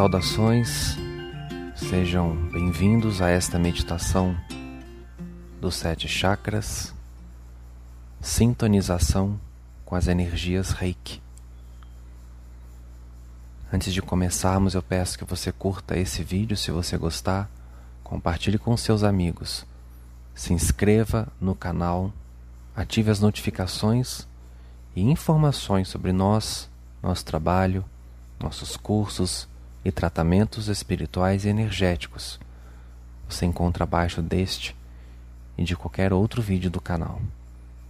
Saudações, sejam bem-vindos a esta meditação dos sete chakras, sintonização com as energias Reiki. Antes de começarmos, eu peço que você curta esse vídeo se você gostar, compartilhe com seus amigos, se inscreva no canal, ative as notificações e informações sobre nós, nosso trabalho, nossos cursos e tratamentos espirituais e energéticos. Você encontra abaixo deste e de qualquer outro vídeo do canal,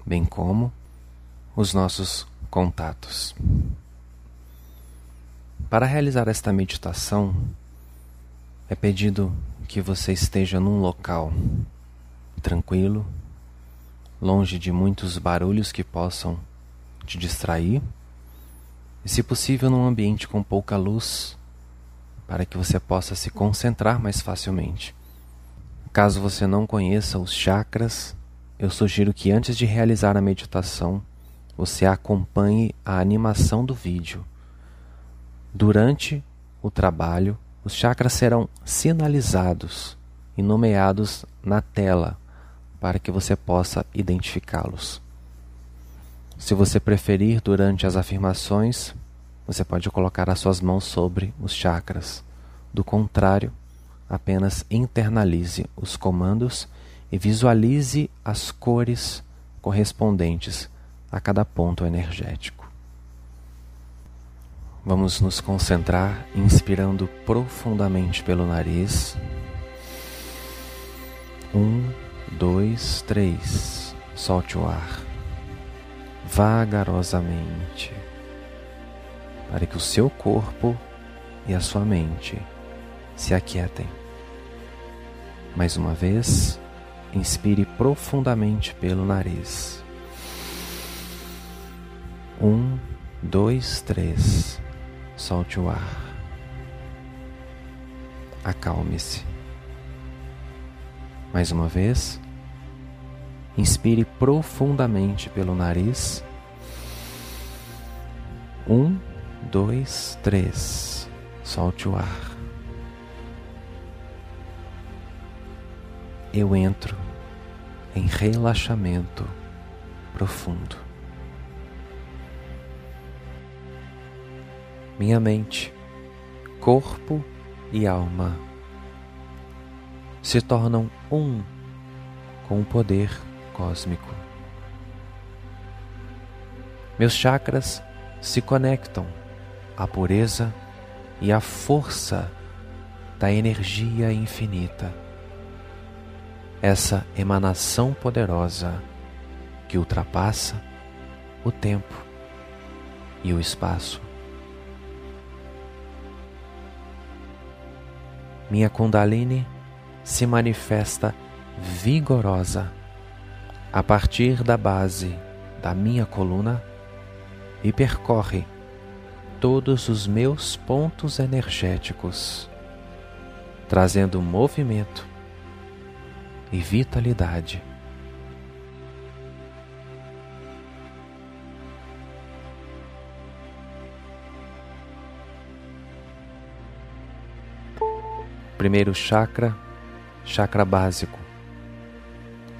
bem como os nossos contatos. Para realizar esta meditação, é pedido que você esteja num local tranquilo, longe de muitos barulhos que possam te distrair, e, se possível, num ambiente com pouca luz, para que você possa se concentrar mais facilmente. Caso você não conheça os chakras, eu sugiro que antes de realizar a meditação, você acompanhe a animação do vídeo Durante o trabalho, os chakras serão sinalizados e nomeados na tela para que você possa identificá-los. Se você preferir, durante as afirmações, você pode colocar as suas mãos sobre os chakras. Do contrário, apenas internalize os comandos e visualize as cores correspondentes a cada ponto energético. Vamos nos concentrar inspirando profundamente pelo nariz. Um, dois, três. Solte o ar vagarosamente para que o seu corpo e a sua mente se aquietem. Mais uma vez, inspire profundamente pelo nariz. Um, dois, três solte o ar. Acalme-se. Mais uma vez, inspire profundamente pelo nariz. Um, dois, três. Solte o ar. Eu entro em relaxamento profundo. minha mente, corpo e alma se tornam um com o poder cósmico. Meus chakras se conectam à pureza e à força da energia infinita. Essa emanação poderosa que ultrapassa o tempo e o espaço. minha Kundalini se manifesta vigorosa a partir da base da minha coluna e percorre todos os meus pontos energéticos, trazendo movimento e vitalidade. Primeiro chakra, chakra básico,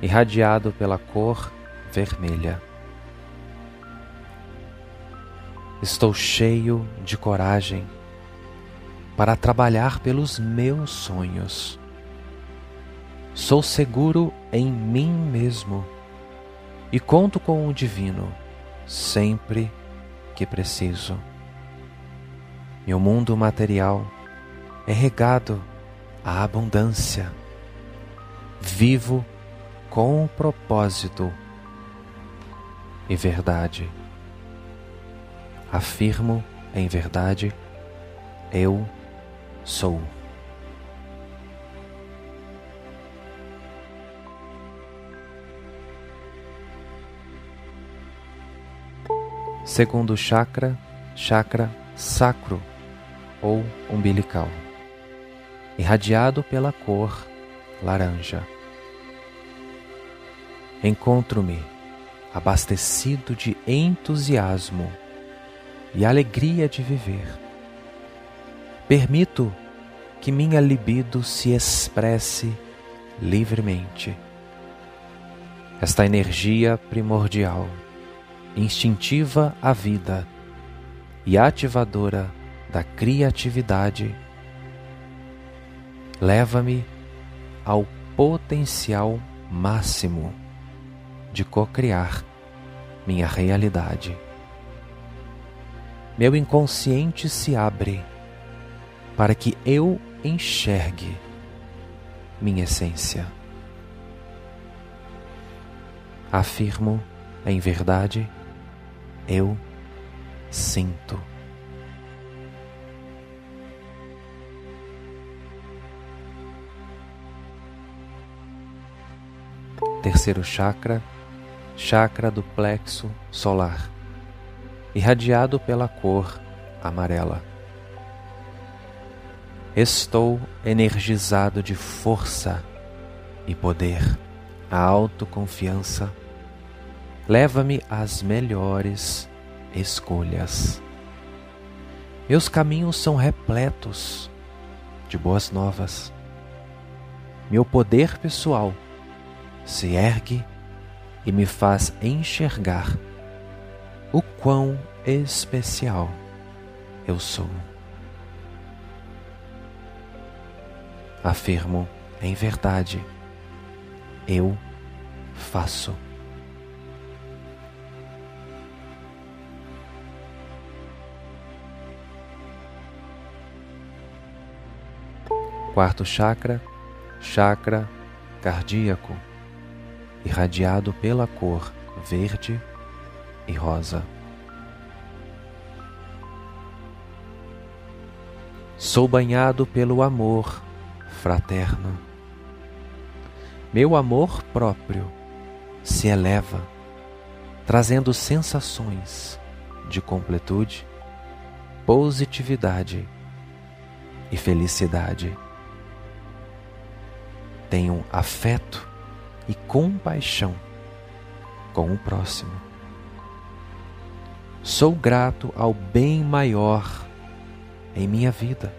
irradiado pela cor vermelha. Estou cheio de coragem para trabalhar pelos meus sonhos. Sou seguro em mim mesmo e conto com o divino sempre que preciso. Meu mundo material é regado a abundância. Vivo com propósito e verdade. Afirmo em verdade, eu sou. Segundo chakra, chakra sacro ou umbilical irradiado pela cor laranja. Encontro-me abastecido de entusiasmo e alegria de viver. Permito que minha libido se expresse livremente. Esta energia primordial, instintiva à vida e ativadora da criatividade, leva-me ao potencial máximo de cocriar minha realidade. Meu inconsciente se abre para que eu enxergue minha essência. Afirmo em verdade, eu sinto. Terceiro chakra, chakra do plexo solar, irradiado pela cor amarela. Estou energizado de força e poder. A autoconfiança leva-me às melhores escolhas. Meus caminhos são repletos de boas novas. Meu poder pessoal se ergue e me faz enxergar o quão especial eu sou. afirmo em verdade: eu faço. Quarto chakra, chakra cardíaco, irradiado pela cor verde e rosa. Sou banhado pelo amor fraterno. Meu amor próprio se eleva, trazendo sensações de completude, positividade e felicidade. Tenho afeto e compaixão com o próximo. Sou grato ao bem maior em minha vida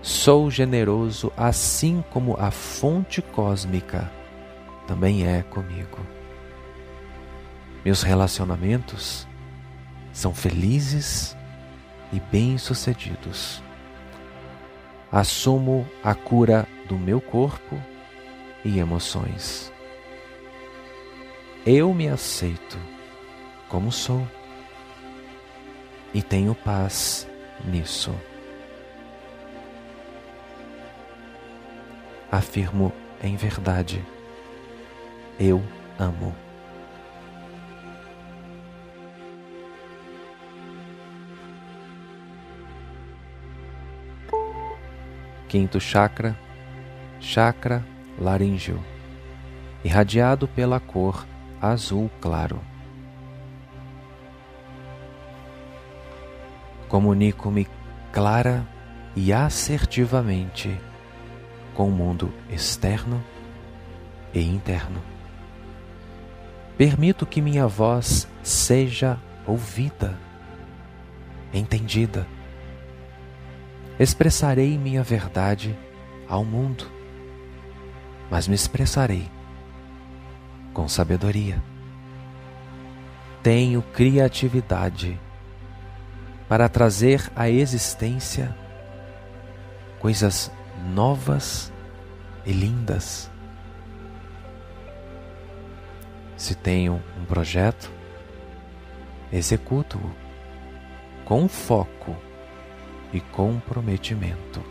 Sou generoso assim como a fonte cósmica também é comigo. Meus relacionamentos são felizes e bem-sucedidos. Assumo a cura do meu corpo e emoções. Eu me aceito como sou e tenho paz nisso. afirmo em verdade: eu amo. Quinto chakra, chakra laríngeo, irradiado pela cor azul claro. Comunico-me clara e assertivamente com o mundo externo e interno. Permito que minha voz seja ouvida, entendida. Expressarei minha verdade ao mundo, mas me expressarei com sabedoria. Tenho criatividade para trazer à existência coisas novas e lindas. Se tenho um projeto, executo-o com foco e comprometimento.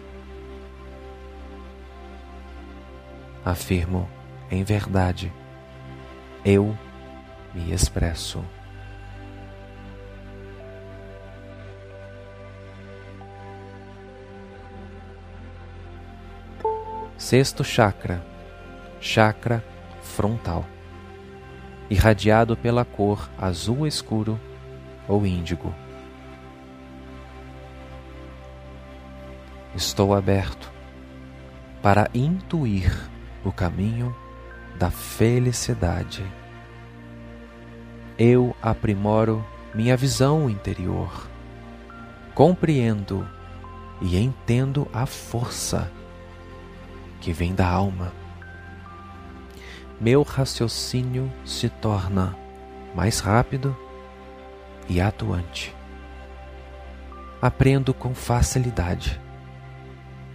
Afirmo em verdade, eu me expresso. Sexto chakra, chakra frontal, irradiado pela cor azul escuro ou índigo. Estou aberto para intuir o caminho da felicidade. Eu aprimoro minha visão interior, compreendo e entendo a força que vem da alma. Meu raciocínio se torna mais rápido e atuante. Aprendo com facilidade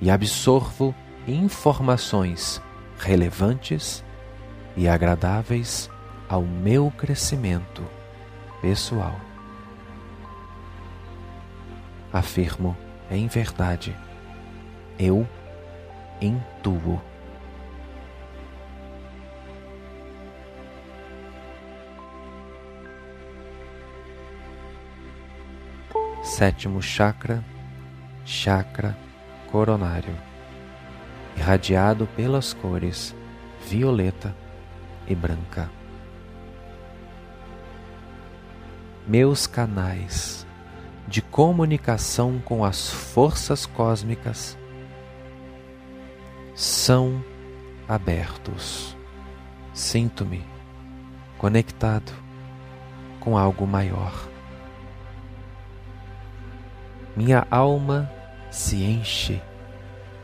e absorvo informações relevantes e agradáveis ao meu crescimento pessoal. Afirmo em verdade, eu intuo. Sétimo chakra, chakra coronário, irradiado pelas cores violeta e branca. Meus canais de comunicação com as forças cósmicas são abertos. Sinto-me conectado com algo maior. Minha alma se enche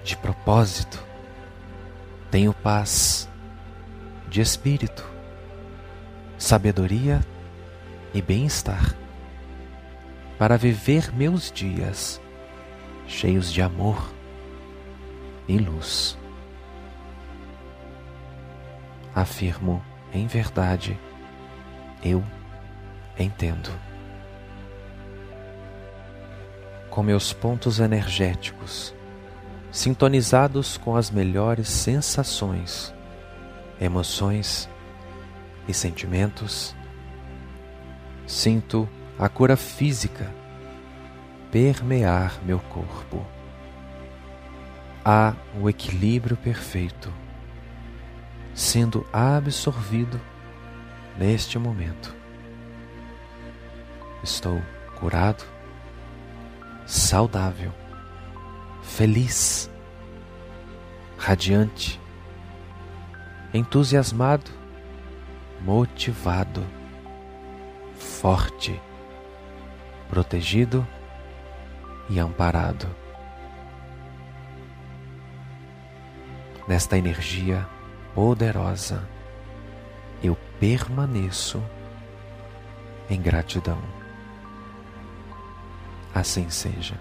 de propósito. Tenho paz de espírito, sabedoria e bem-estar para viver meus dias cheios de amor e luz. Afirmo em verdade, eu entendo. Com meus pontos energéticos sintonizados com as melhores sensações, emoções e sentimentos, sinto a cura física permear meu corpo. Há o equilíbrio perfeito sendo absorvido neste momento. Estou curado, saudável, feliz, radiante, entusiasmado, motivado, forte protegido e amparado. Nesta energia poderosa, eu permaneço em gratidão. Assim seja.